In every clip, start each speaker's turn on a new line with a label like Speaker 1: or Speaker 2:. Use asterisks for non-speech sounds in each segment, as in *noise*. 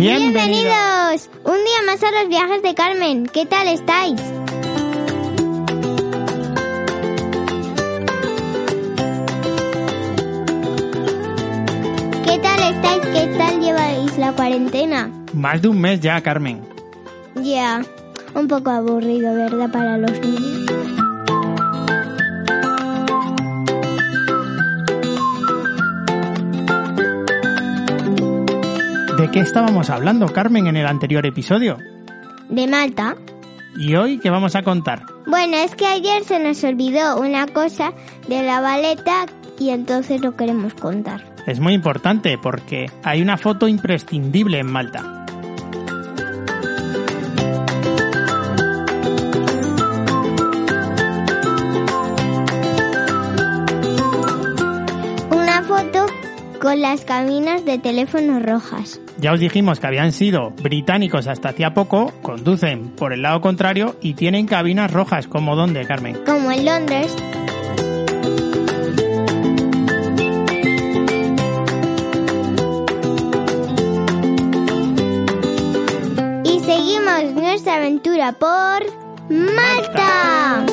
Speaker 1: Bienvenidos un día más a los viajes de Carmen. ¿Qué tal estáis? ¿Qué tal estáis? ¿Qué tal lleváis la cuarentena?
Speaker 2: Más de un mes ya, Carmen.
Speaker 1: Ya, un poco aburrido, ¿verdad? Para los niños.
Speaker 2: ¿De qué estábamos hablando, Carmen, en el anterior episodio?
Speaker 1: De Malta.
Speaker 2: ¿Y hoy qué vamos a contar?
Speaker 1: Bueno, es que ayer se nos olvidó una cosa de la baleta y entonces lo queremos contar.
Speaker 2: Es muy importante porque hay una foto imprescindible en Malta.
Speaker 1: Con las cabinas de teléfono rojas.
Speaker 2: Ya os dijimos que habían sido británicos hasta hacía poco, conducen por el lado contrario y tienen cabinas rojas, como dónde, Carmen.
Speaker 1: Como en Londres. Y seguimos nuestra aventura por Malta.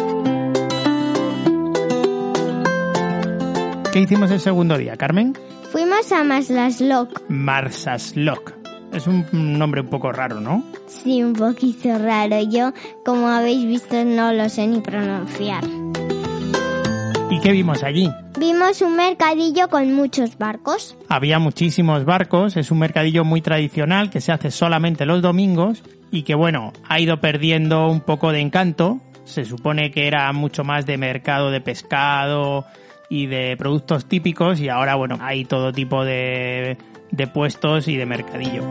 Speaker 2: ¿Qué hicimos el segundo día, Carmen?
Speaker 1: Fuimos a Maslaslock.
Speaker 2: Marsaslok. Es un nombre un poco raro, ¿no?
Speaker 1: Sí, un poquito raro. Yo, como habéis visto, no lo sé ni pronunciar.
Speaker 2: ¿Y qué vimos allí?
Speaker 1: Vimos un mercadillo con muchos barcos.
Speaker 2: Había muchísimos barcos, es un mercadillo muy tradicional que se hace solamente los domingos y que bueno, ha ido perdiendo un poco de encanto. Se supone que era mucho más de mercado de pescado y de productos típicos y ahora bueno, hay todo tipo de, de puestos y de mercadillo.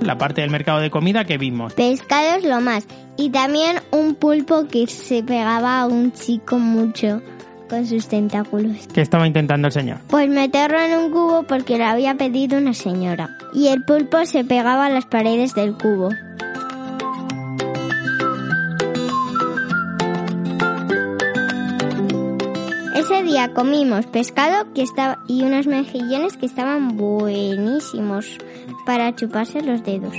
Speaker 2: La parte del mercado de comida que vimos.
Speaker 1: Pescado es lo más. Y también un pulpo que se pegaba a un chico mucho con sus tentáculos.
Speaker 2: ¿Qué estaba intentando el señor?
Speaker 1: Pues meterlo en un cubo porque lo había pedido una señora. Y el pulpo se pegaba a las paredes del cubo. Comimos pescado que estaba y unos mejillones que estaban buenísimos para chuparse los dedos.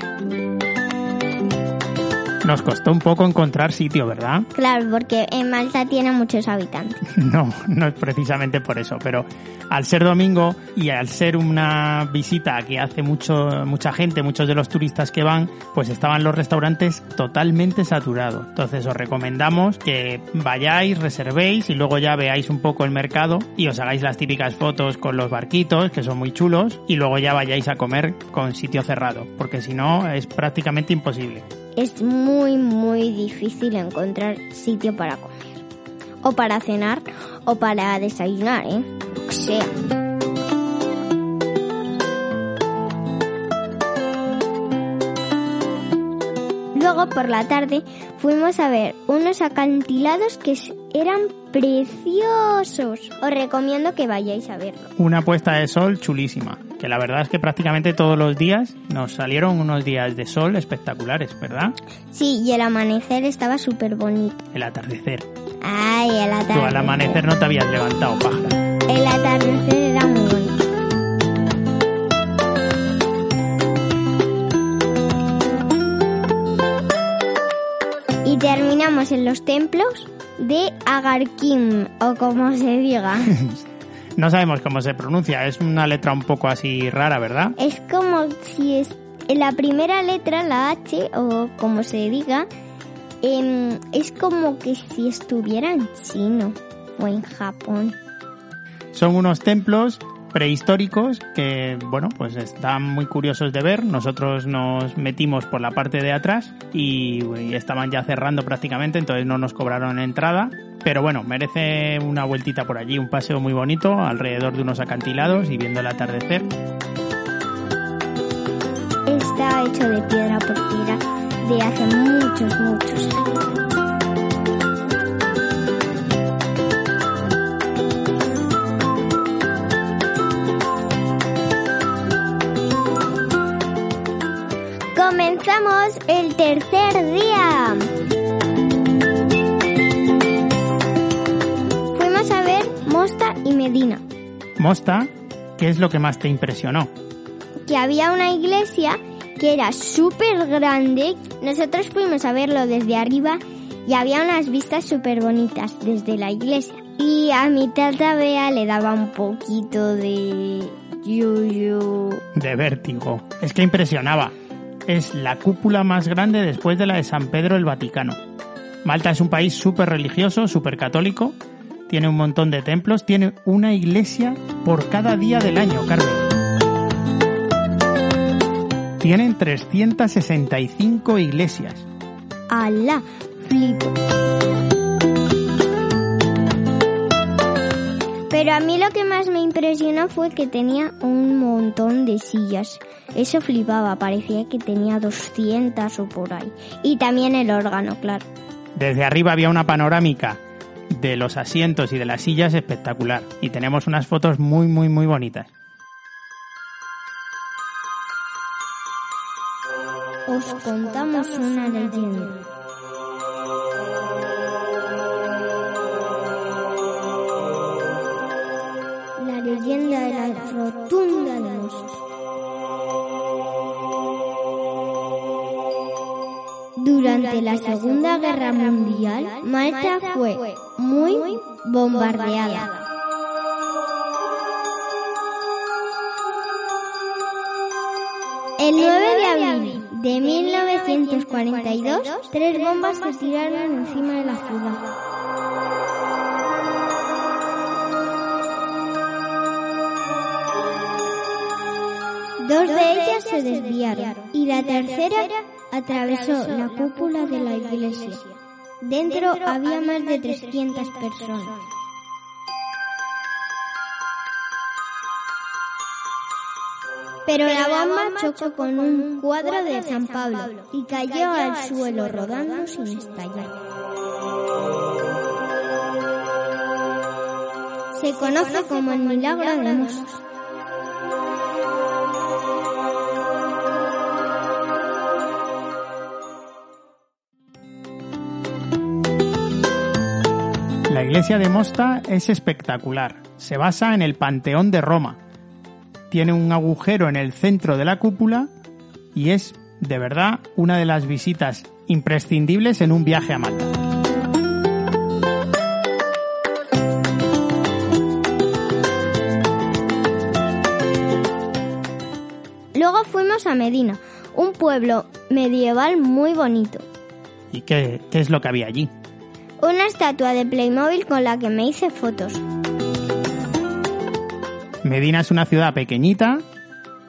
Speaker 2: Nos costó un poco encontrar sitio, ¿verdad? *laughs*
Speaker 1: Claro, porque en Malta tiene muchos habitantes.
Speaker 2: No, no es precisamente por eso, pero al ser domingo y al ser una visita que hace mucho, mucha gente, muchos de los turistas que van, pues estaban los restaurantes totalmente saturados. Entonces os recomendamos que vayáis, reservéis y luego ya veáis un poco el mercado y os hagáis las típicas fotos con los barquitos, que son muy chulos, y luego ya vayáis a comer con sitio cerrado, porque si no es prácticamente imposible.
Speaker 1: Es muy, muy difícil encontrar sitio para comer. O para cenar, o para desayunar, ¿eh? Sea. Luego por la tarde fuimos a ver unos acantilados que eran preciosos. Os recomiendo que vayáis a verlo.
Speaker 2: Una puesta de sol chulísima, que la verdad es que prácticamente todos los días nos salieron unos días de sol espectaculares, ¿verdad?
Speaker 1: Sí, y el amanecer estaba súper bonito.
Speaker 2: El atardecer.
Speaker 1: Ay, el
Speaker 2: Tú
Speaker 1: atardecer.
Speaker 2: al amanecer no te habías levantado, pájara.
Speaker 1: El atardecer era muy bonito. Y terminamos en los templos de Agarkim, o como se diga. *laughs*
Speaker 2: No sabemos cómo se pronuncia, es una letra un poco así rara, ¿verdad?
Speaker 1: es como si es en la primera letra, la H, o como se diga, em, es como que si estuviera en chino o en Japón.
Speaker 2: Son unos templos prehistóricos que, bueno, pues están muy curiosos de ver. Nosotros nos metimos por la parte de atrás y, y estaban ya cerrando prácticamente, entonces no nos cobraron entrada. Pero bueno, merece una vueltita por allí, un paseo muy bonito alrededor de unos acantilados y viendo el atardecer.
Speaker 1: Está hecho de piedra por piedra de hace muchos, muchos años. Comenzamos el tercer día. Fuimos a ver Mosta y Medina,
Speaker 2: Mosta, ¿qué es lo que más te impresionó?
Speaker 1: que había una iglesia que era súper grande. Nosotros fuimos a verlo desde arriba y había unas vistas súper bonitas desde la iglesia. Y a mi tata Bea le daba un poquito de yuyu.
Speaker 2: De vértigo. Es que impresionaba. Es la cúpula más grande después de la de San Pedro el Vaticano. Malta es un país súper religioso, súper católico. Tiene un montón de templos. Tiene una iglesia por cada día del año, Carmen. Tienen 365 iglesias.
Speaker 1: ¡Hala! Flipo. Pero a mí lo que más me impresionó fue que tenía un montón de sillas. Eso flipaba, parecía que tenía 200 o por ahí. Y también el órgano, claro.
Speaker 2: Desde arriba había una panorámica de los asientos y de las sillas espectacular. Y tenemos unas fotos muy, muy, muy bonitas.
Speaker 1: Os contamos una leyenda. La Segunda Guerra Mundial, Malta fue muy bombardeada. El 9 de abril de 1942, tres bombas se tiraron encima de la ciudad. Dos de ellas se desviaron y la tercera atravesó la cúpula de la iglesia. Dentro había más de 300 personas. Pero la bomba chocó con un cuadro de San Pablo y cayó al suelo rodando sin estallar. Se conoce como el milagro de Mossos.
Speaker 2: La iglesia de Mosta es espectacular. Se basa en el Panteón de Roma. Tiene un agujero en el centro de la cúpula y es, de verdad, una de las visitas imprescindibles en un viaje a Malta.
Speaker 1: Luego fuimos a Medina, un pueblo medieval muy bonito.
Speaker 2: ¿Y qué, qué es lo que había allí?
Speaker 1: Una estatua de Playmobil con la que me hice fotos.
Speaker 2: Medina es una ciudad pequeñita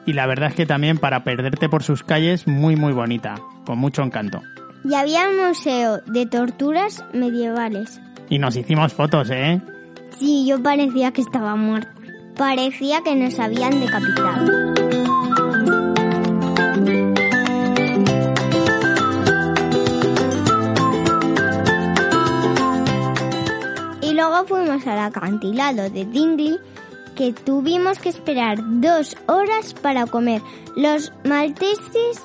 Speaker 2: y la verdad es que también para perderte por sus calles muy muy bonita, con mucho encanto.
Speaker 1: Y había un museo de torturas medievales.
Speaker 2: Y nos hicimos fotos, ¿eh?
Speaker 1: Sí, yo parecía que estaba muerta. Parecía que nos habían decapitado. Fuimos al acantilado de Dingley que tuvimos que esperar dos horas para comer. Los malteses,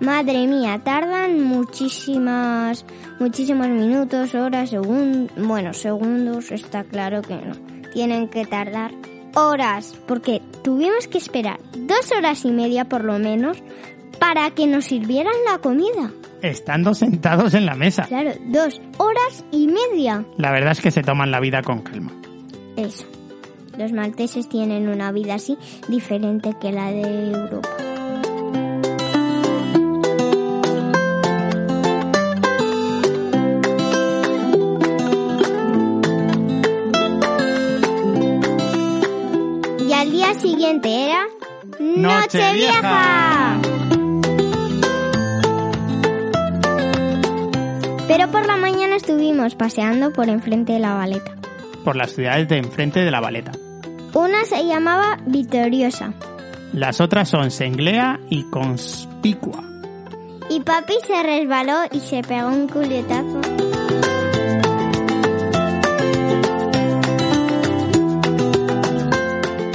Speaker 1: madre mía, tardan muchísimas, muchísimos minutos, horas, segundos, bueno, segundos, está claro que no. Tienen que tardar horas, porque tuvimos que esperar dos horas y media por lo menos para que nos sirvieran la comida.
Speaker 2: Estando sentados en la mesa.
Speaker 1: Claro, dos horas y media.
Speaker 2: La verdad es que se toman la vida con calma.
Speaker 1: Eso. Los malteses tienen una vida así diferente que la de Europa. Y al día siguiente era
Speaker 2: Nochevieja.
Speaker 1: Pero por la mañana estuvimos paseando por enfrente de la baleta.
Speaker 2: Por las ciudades de enfrente de la Valeta.
Speaker 1: Una se llamaba Victoriosa
Speaker 2: Las otras son Senglea y Conspicua.
Speaker 1: y papi se resbaló y se pegó un culetazo.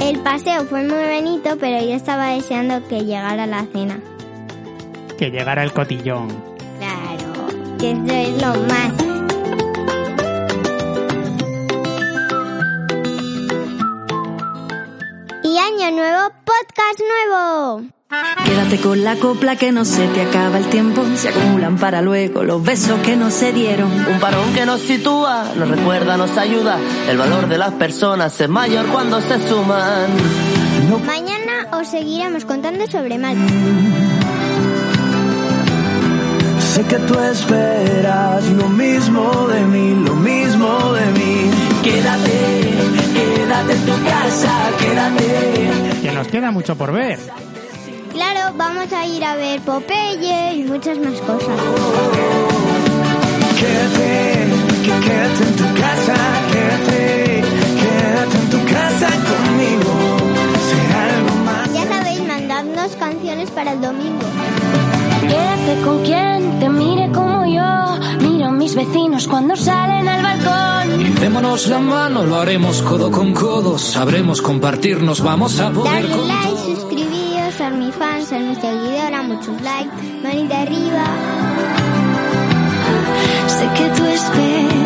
Speaker 1: El paseo fue muy bonito, pero yo estaba deseando que llegara la cena.
Speaker 2: Que llegara el cotillón.
Speaker 1: Que eso es lo más. Y año nuevo, podcast nuevo.
Speaker 3: Quédate con la copla que no se te acaba el tiempo. Se acumulan para luego los besos que no se dieron.
Speaker 4: Un parón que nos sitúa, nos recuerda, nos ayuda. El valor de las personas es mayor cuando se suman.
Speaker 1: Mañana os seguiremos contando sobre Malta.
Speaker 5: Sé que tú esperas lo mismo de mí, lo mismo de mí. Quédate, quédate en tu casa, quédate.
Speaker 2: Que nos queda mucho por ver.
Speaker 1: Claro, vamos a ir a ver Popeye y muchas más cosas.
Speaker 5: Quédate, que quédate en tu casa, quédate, quédate en tu casa conmigo. Será algo más.
Speaker 1: Ya sabéis, mandadnos canciones para el domingo.
Speaker 6: Quédate con quien mis cuando salen al balcón.
Speaker 7: Y démonos la mano, lo haremos codo con codo, sabremos compartirnos, vamos a poder
Speaker 1: Darle
Speaker 7: con
Speaker 1: like,
Speaker 7: todo.
Speaker 1: suscribíos, ser mi fan, ser mi seguidora, muchos likes, manita arriba.
Speaker 3: Sé que tú esperas